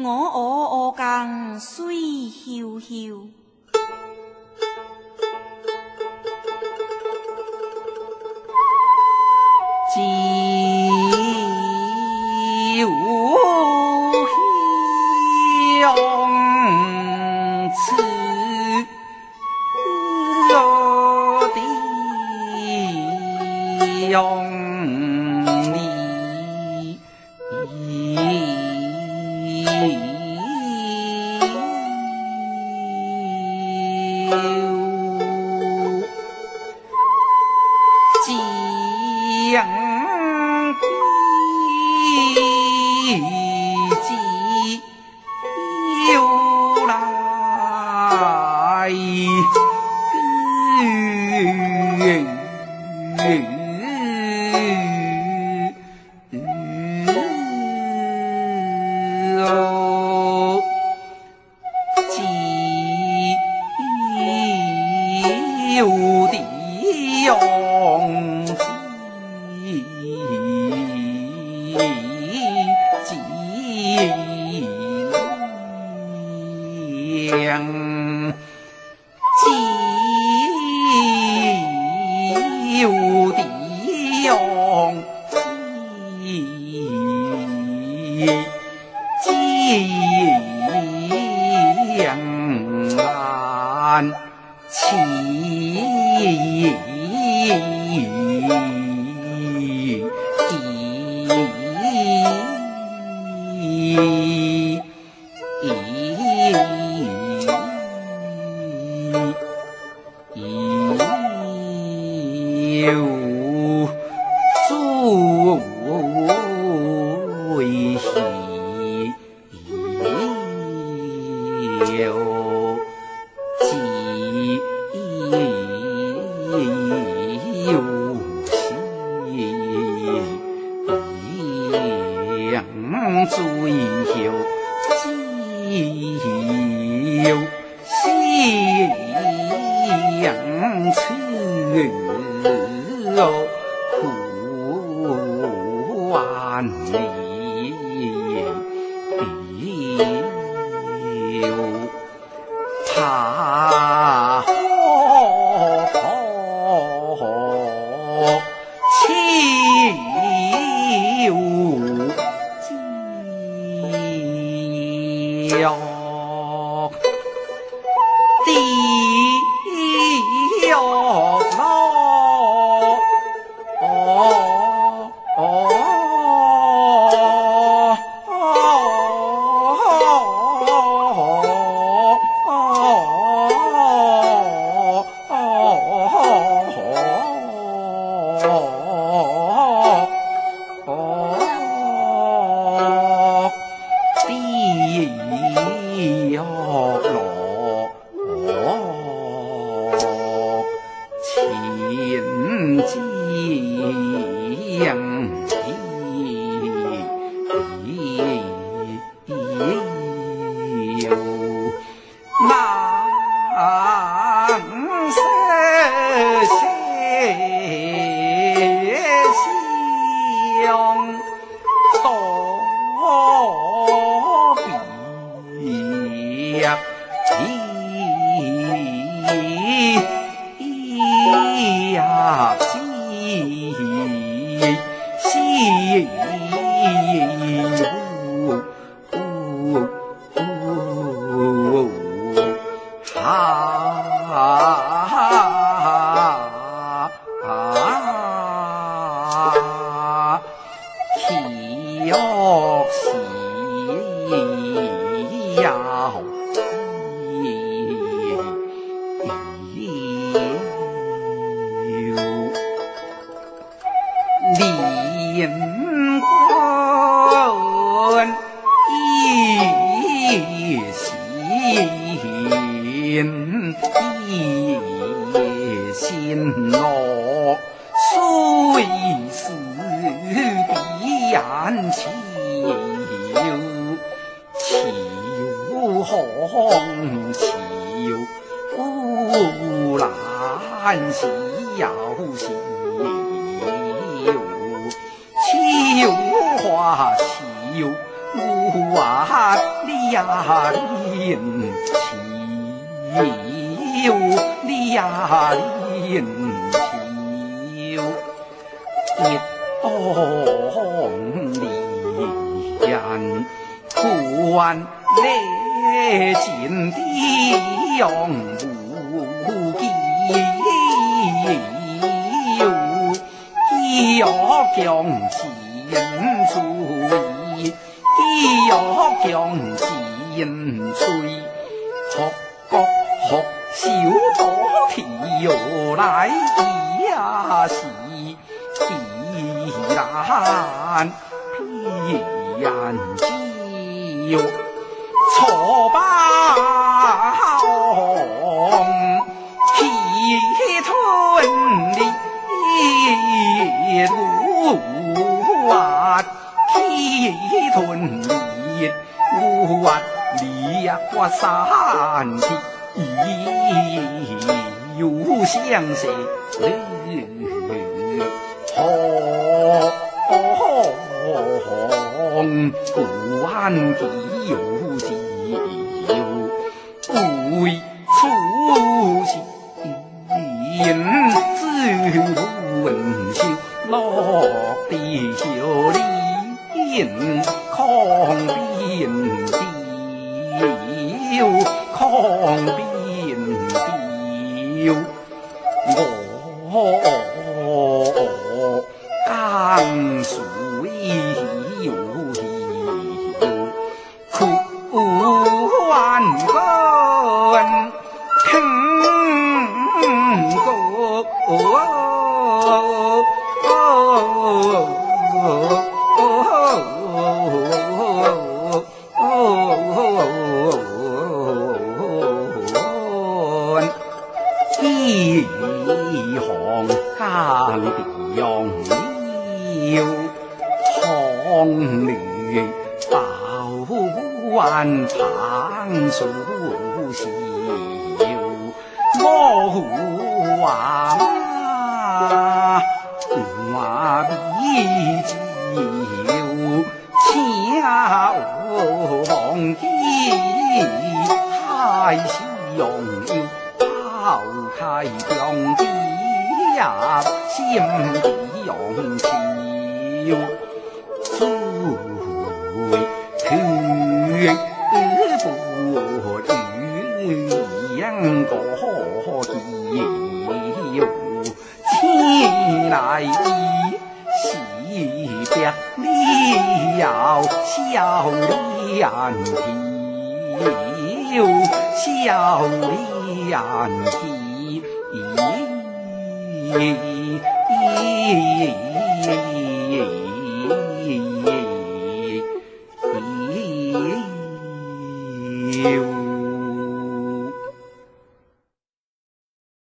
我我我更水悠悠。旧的容易记忆忆忆忆旧的容易起。想起你哦。知音。你心。官一心一心哦，虽是敌眼秋，红秋，古兰小心。啊！笑我呀！你呀！你笑你呀！你笑，月光怜人苦，泪溅地，永不。将此。将金追，要将金追，学国学小多跳来呀是。难偏就气吞里无完离花三气又相识好红关地有丢，抗兵丢，我江水。常出行我护阿妈终比就恰逢的太师永抛开兄弟呀心底永情笑脸皮笑脸皮。